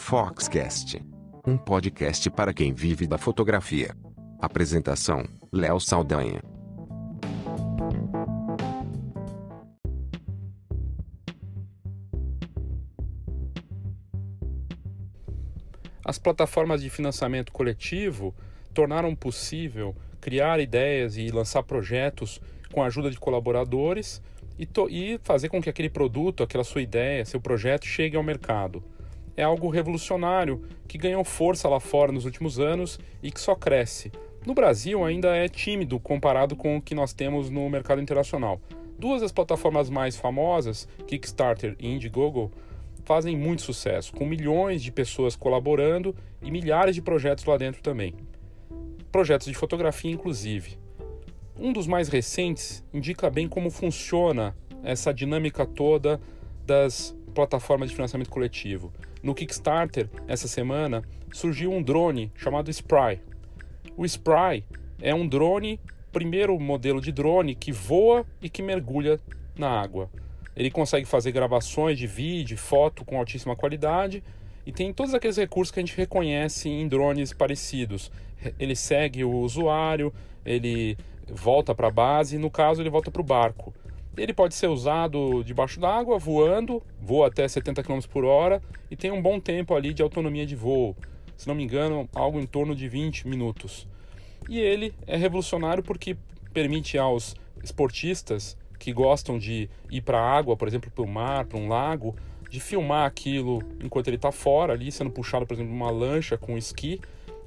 Foxcast, um podcast para quem vive da fotografia. Apresentação: Léo Saldanha. As plataformas de financiamento coletivo tornaram possível criar ideias e lançar projetos com a ajuda de colaboradores e, e, fazer com que aquele produto, aquela sua ideia, seu projeto chegue ao mercado. É algo revolucionário que ganhou força lá fora nos últimos anos e que só cresce. No Brasil ainda é tímido comparado com o que nós temos no mercado internacional. Duas das plataformas mais famosas, Kickstarter e Indiegogo, fazem muito sucesso, com milhões de pessoas colaborando e milhares de projetos lá dentro também. Projetos de fotografia, inclusive. Um dos mais recentes indica bem como funciona essa dinâmica toda das plataformas de financiamento coletivo. No Kickstarter, essa semana, surgiu um drone chamado Spry. O Spry é um drone, primeiro modelo de drone que voa e que mergulha na água. Ele consegue fazer gravações de vídeo, foto com altíssima qualidade e tem todos aqueles recursos que a gente reconhece em drones parecidos. Ele segue o usuário, ele volta para a base, no caso ele volta para o barco. Ele pode ser usado debaixo d'água, voando, voa até 70 km por hora e tem um bom tempo ali de autonomia de voo. Se não me engano, algo em torno de 20 minutos. E ele é revolucionário porque permite aos esportistas que gostam de ir para a água, por exemplo, para o mar, para um lago, de filmar aquilo enquanto ele está fora ali, sendo puxado, por exemplo, uma lancha com esqui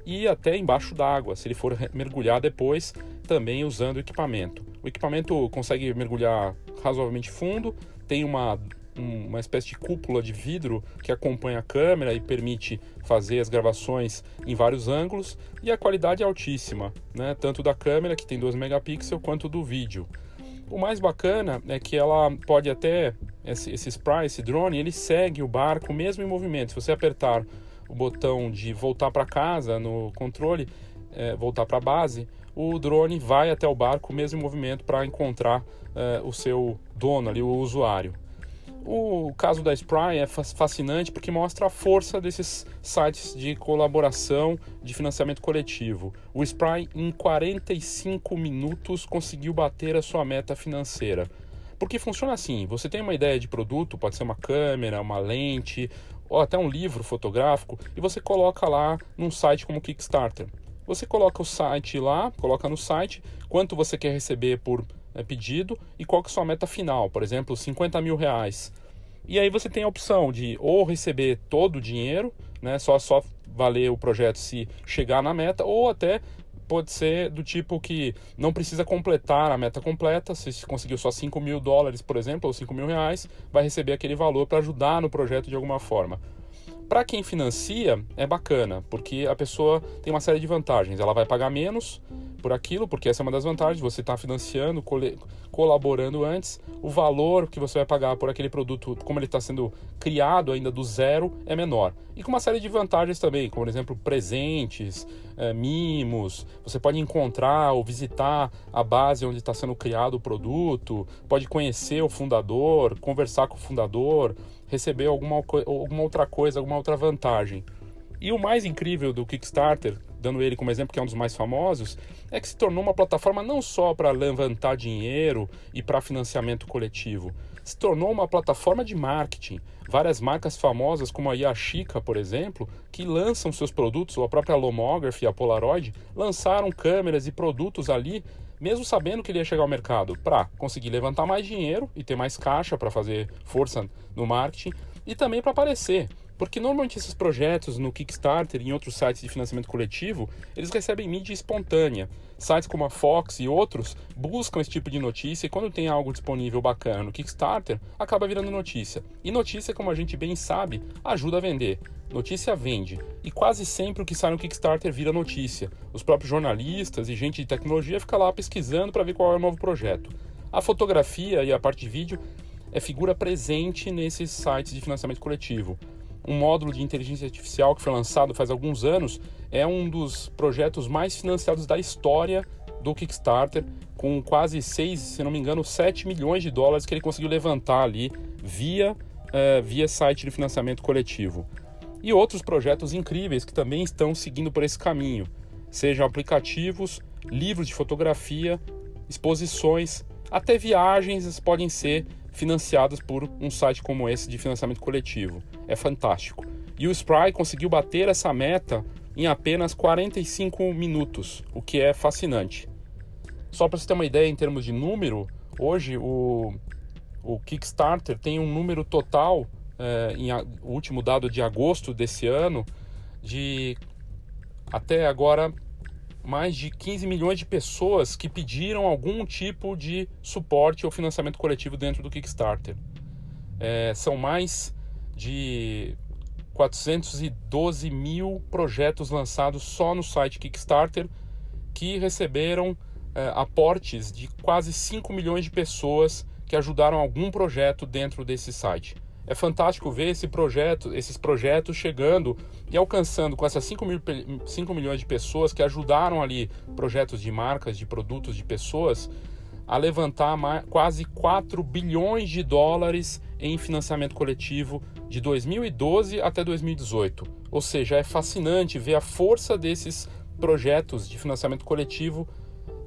e até embaixo d'água, se ele for mergulhar depois, também usando equipamento. O equipamento consegue mergulhar razoavelmente fundo, tem uma, uma espécie de cúpula de vidro que acompanha a câmera e permite fazer as gravações em vários ângulos, e a qualidade é altíssima, né? tanto da câmera, que tem 2 megapixels, quanto do vídeo. O mais bacana é que ela pode até, esse, esse spray, esse drone, ele segue o barco mesmo em movimento. Se você apertar o botão de voltar para casa no controle, é, voltar para a base, o drone vai até o barco mesmo em movimento para encontrar é, o seu dono ali, o usuário. O caso da Spry é fascinante porque mostra a força desses sites de colaboração de financiamento coletivo. O Spry, em 45 minutos, conseguiu bater a sua meta financeira. Porque funciona assim: você tem uma ideia de produto, pode ser uma câmera, uma lente, ou até um livro fotográfico, e você coloca lá num site como Kickstarter. Você coloca o site lá, coloca no site quanto você quer receber por é, pedido e qual que é a sua meta final, por exemplo, 50 mil reais. E aí você tem a opção de ou receber todo o dinheiro, né, só, só valer o projeto se chegar na meta, ou até pode ser do tipo que não precisa completar a meta completa, se conseguiu só 5 mil dólares, por exemplo, ou 5 mil reais, vai receber aquele valor para ajudar no projeto de alguma forma. Para quem financia, é bacana, porque a pessoa tem uma série de vantagens. Ela vai pagar menos por aquilo, porque essa é uma das vantagens. Você está financiando, colaborando antes. O valor que você vai pagar por aquele produto, como ele está sendo criado ainda do zero, é menor. E com uma série de vantagens também, como por exemplo presentes, é, mimos. Você pode encontrar ou visitar a base onde está sendo criado o produto, pode conhecer o fundador, conversar com o fundador receber alguma, alguma outra coisa, alguma outra vantagem. E o mais incrível do Kickstarter, dando ele como exemplo, que é um dos mais famosos, é que se tornou uma plataforma não só para levantar dinheiro e para financiamento coletivo, se tornou uma plataforma de marketing. Várias marcas famosas, como a Yashica, por exemplo, que lançam seus produtos, ou a própria Lomography, a Polaroid, lançaram câmeras e produtos ali mesmo sabendo que ele ia chegar ao mercado para conseguir levantar mais dinheiro e ter mais caixa para fazer força no marketing e também para aparecer. Porque normalmente esses projetos no Kickstarter e em outros sites de financiamento coletivo, eles recebem mídia espontânea. Sites como a Fox e outros buscam esse tipo de notícia e quando tem algo disponível bacana no Kickstarter, acaba virando notícia. E notícia, como a gente bem sabe, ajuda a vender. Notícia vende. E quase sempre o que sai no Kickstarter vira notícia. Os próprios jornalistas e gente de tecnologia fica lá pesquisando para ver qual é o novo projeto. A fotografia e a parte de vídeo é figura presente nesses sites de financiamento coletivo um módulo de inteligência artificial que foi lançado faz alguns anos, é um dos projetos mais financiados da história do Kickstarter, com quase 6, se não me engano, 7 milhões de dólares que ele conseguiu levantar ali via, uh, via site de financiamento coletivo. e outros projetos incríveis que também estão seguindo por esse caminho, sejam aplicativos, livros de fotografia, exposições, até viagens podem ser financiadas por um site como esse de financiamento coletivo. É fantástico. E o Spry conseguiu bater essa meta em apenas 45 minutos, o que é fascinante. Só para você ter uma ideia em termos de número, hoje o, o Kickstarter tem um número total, é, em, o último dado de agosto desse ano, de até agora mais de 15 milhões de pessoas que pediram algum tipo de suporte ou financiamento coletivo dentro do Kickstarter. É, são mais de 412 mil projetos lançados só no site Kickstarter que receberam é, aportes de quase 5 milhões de pessoas que ajudaram algum projeto dentro desse site. É fantástico ver esse projeto, esses projetos chegando e alcançando com essas 5, mil, 5 milhões de pessoas que ajudaram ali projetos de marcas, de produtos, de pessoas, a levantar quase 4 bilhões de dólares em financiamento coletivo de 2012 até 2018. Ou seja, é fascinante ver a força desses projetos de financiamento coletivo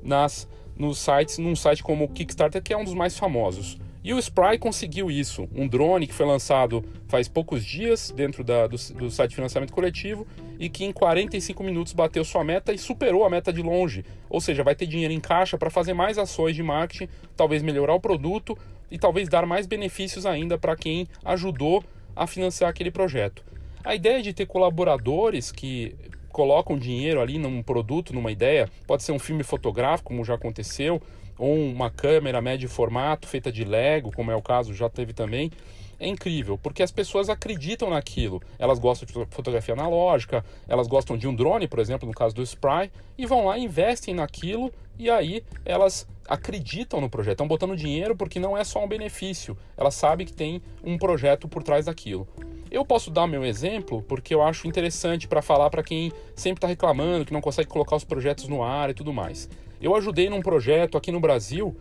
nas nos sites, num site como o Kickstarter, que é um dos mais famosos. E o Spry conseguiu isso. Um drone que foi lançado faz poucos dias dentro da, do, do, site de financiamento coletivo e que em 45 minutos bateu sua meta e superou a meta de longe. Ou seja, vai ter dinheiro em caixa para fazer mais ações de marketing, talvez melhorar o produto e talvez dar mais benefícios ainda para quem ajudou a financiar aquele projeto. A ideia de ter colaboradores que colocam dinheiro ali num produto, numa ideia, pode ser um filme fotográfico, como já aconteceu, ou uma câmera médio formato feita de Lego, como é o caso, já teve também, é incrível, porque as pessoas acreditam naquilo. Elas gostam de fotografia analógica, elas gostam de um drone, por exemplo, no caso do Spry, e vão lá, investem naquilo e aí elas acreditam no projeto, estão botando dinheiro porque não é só um benefício, elas sabem que tem um projeto por trás daquilo. Eu posso dar meu exemplo porque eu acho interessante para falar para quem sempre está reclamando que não consegue colocar os projetos no ar e tudo mais. Eu ajudei num projeto aqui no Brasil,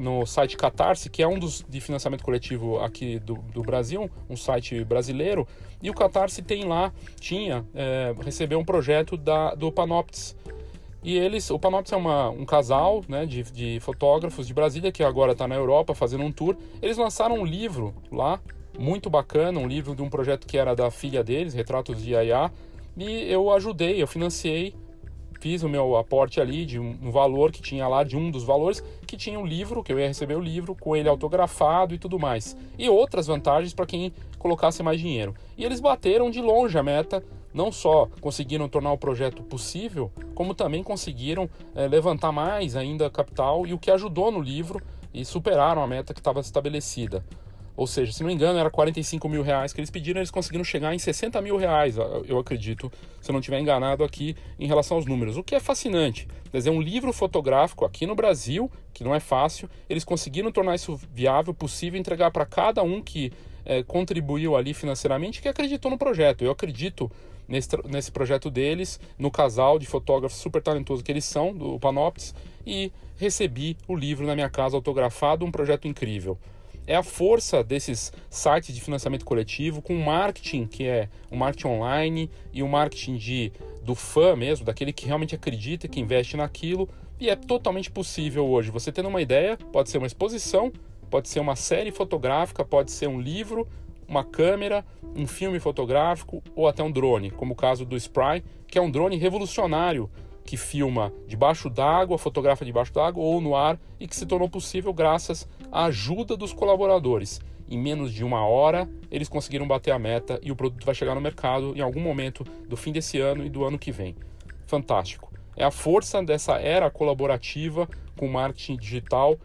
no site Catarse, que é um dos de financiamento coletivo aqui do, do Brasil, um site brasileiro, e o Catarse tem lá, tinha, é, recebeu um projeto da, do Panoptis. E eles, o Panoptis é uma, um casal né, de, de fotógrafos de Brasília que agora está na Europa fazendo um tour. Eles lançaram um livro lá, muito bacana, um livro de um projeto que era da filha deles, Retratos de Yaya, e eu ajudei, eu financiei fiz o meu aporte ali de um, valor que tinha lá, de um dos valores, que tinha um livro, que eu ia receber o livro com ele autografado e tudo mais. E outras vantagens para quem colocasse mais dinheiro. E eles bateram de longe a meta, não só conseguiram tornar o projeto possível, como também conseguiram é, levantar mais ainda capital e o que ajudou no livro e superaram a meta que estava estabelecida. Ou seja, se não me engano, era 45 mil reais que eles pediram, eles conseguiram chegar em 60 mil reais, eu acredito, se eu não estiver enganado aqui em relação aos números. O que é fascinante. Quer dizer, um livro fotográfico aqui no Brasil, que não é fácil, eles conseguiram tornar isso viável, possível, entregar para cada um que é, contribuiu ali financeiramente, que acreditou no projeto. Eu acredito nesse, nesse projeto deles, no casal de fotógrafos super talentosos que eles são, do Panoptis, e recebi o livro na minha casa autografado, um projeto incrível é a força desses sites de financiamento coletivo com marketing que é o marketing online e o marketing de do fã mesmo, daquele que realmente acredita, que investe naquilo, e é totalmente possível hoje. Você tendo uma ideia, pode ser uma exposição, pode ser uma série fotográfica, pode ser um livro, uma câmera, um filme fotográfico ou até um drone, como o caso do Spry, que é um drone revolucionário que filma debaixo d'água, fotografa debaixo d'água ou no ar e que se tornou possível graças à ajuda dos colaboradores. Em menos de uma hora, eles conseguiram bater a meta e o produto vai chegar no mercado em algum momento do fim desse ano e do ano que vem. Fantástico. É a força dessa era colaborativa com marketing digital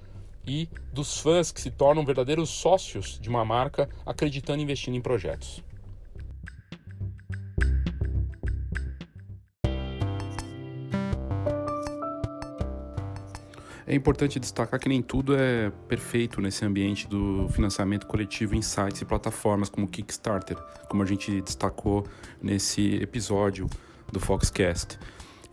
e dos fãs que se tornam verdadeiros sócios de uma marca acreditando e investindo em projetos. É importante destacar que nem tudo é perfeito nesse ambiente do financiamento coletivo em sites e plataformas como Kickstarter, como a gente destacou nesse episódio do Foxcast.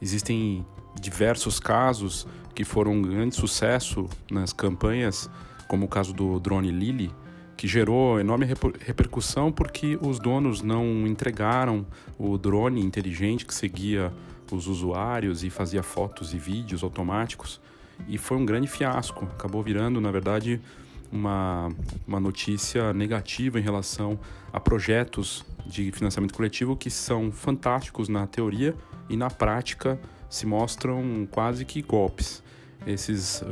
Existem diversos casos que foram um grande sucesso nas campanhas, como o caso do drone Lily, que gerou enorme repercussão porque os donos não entregaram o drone inteligente que seguia os usuários e fazia fotos e vídeos automáticos. E foi um grande fiasco. Acabou virando, na verdade, uma, uma notícia negativa em relação a projetos de financiamento coletivo que são fantásticos na teoria e na prática se mostram quase que golpes esses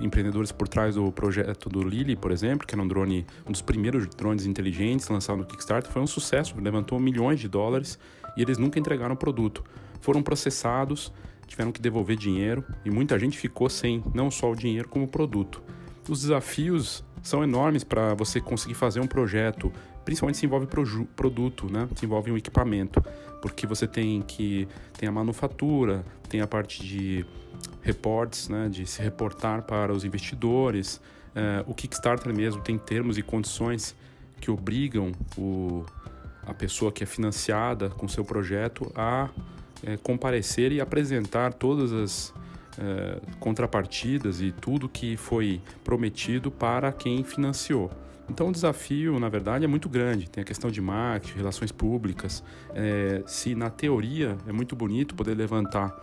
empreendedores por trás do projeto do Lily, por exemplo, que era um drone, um dos primeiros drones inteligentes lançado no Kickstarter, foi um sucesso, levantou milhões de dólares e eles nunca entregaram o produto. Foram processados, tiveram que devolver dinheiro e muita gente ficou sem não só o dinheiro como o produto. Os desafios são enormes para você conseguir fazer um projeto, principalmente se envolve produto, né? Se envolve um equipamento, porque você tem que tem a manufatura, tem a parte de reportes, né, de se reportar para os investidores. É, o Kickstarter mesmo tem termos e condições que obrigam o, a pessoa que é financiada com seu projeto a é, comparecer e apresentar todas as é, contrapartidas e tudo que foi prometido para quem financiou. Então o desafio, na verdade, é muito grande. Tem a questão de marketing, relações públicas. É, se na teoria é muito bonito poder levantar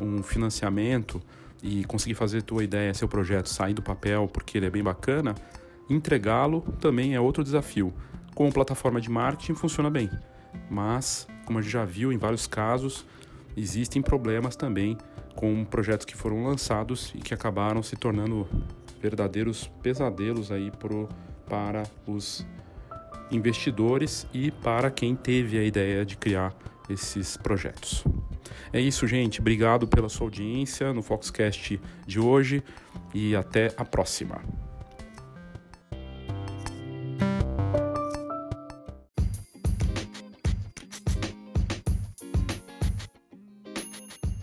um financiamento e conseguir fazer tua ideia, seu projeto sair do papel porque ele é bem bacana, entregá-lo também é outro desafio. Como plataforma de marketing funciona bem, mas como a gente já viu em vários casos, existem problemas também com projetos que foram lançados e que acabaram se tornando verdadeiros pesadelos aí pro, para os investidores e para quem teve a ideia de criar esses projetos. É isso, gente. Obrigado pela sua audiência no Foxcast de hoje e até a próxima.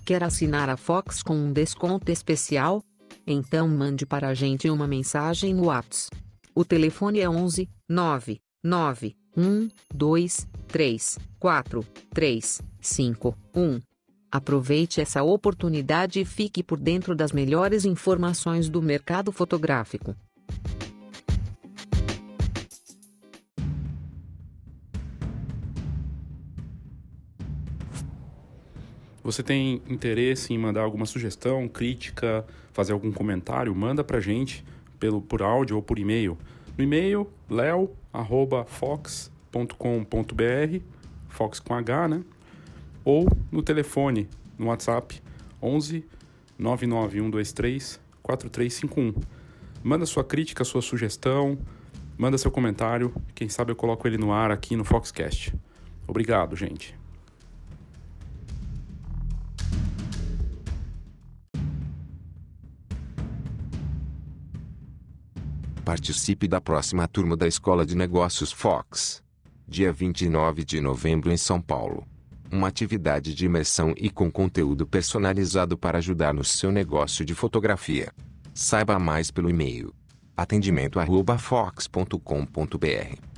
Quer assinar a Fox com um desconto especial? Então mande para a gente uma mensagem no WhatsApp. O telefone é 11 9 9 1 2 3 4 3 5 1. Aproveite essa oportunidade e fique por dentro das melhores informações do mercado fotográfico. Você tem interesse em mandar alguma sugestão, crítica, fazer algum comentário? Manda pra gente pelo, por áudio ou por e-mail. No e-mail, leo.fox.com.br, Fox com H, né? ou no telefone, no WhatsApp 11 99123 4351. Manda sua crítica, sua sugestão, manda seu comentário, quem sabe eu coloco ele no ar aqui no Foxcast. Obrigado, gente. Participe da próxima turma da Escola de Negócios Fox. Dia 29 de novembro em São Paulo uma atividade de imersão e com conteúdo personalizado para ajudar no seu negócio de fotografia. Saiba mais pelo e-mail atendimento@fox.com.br.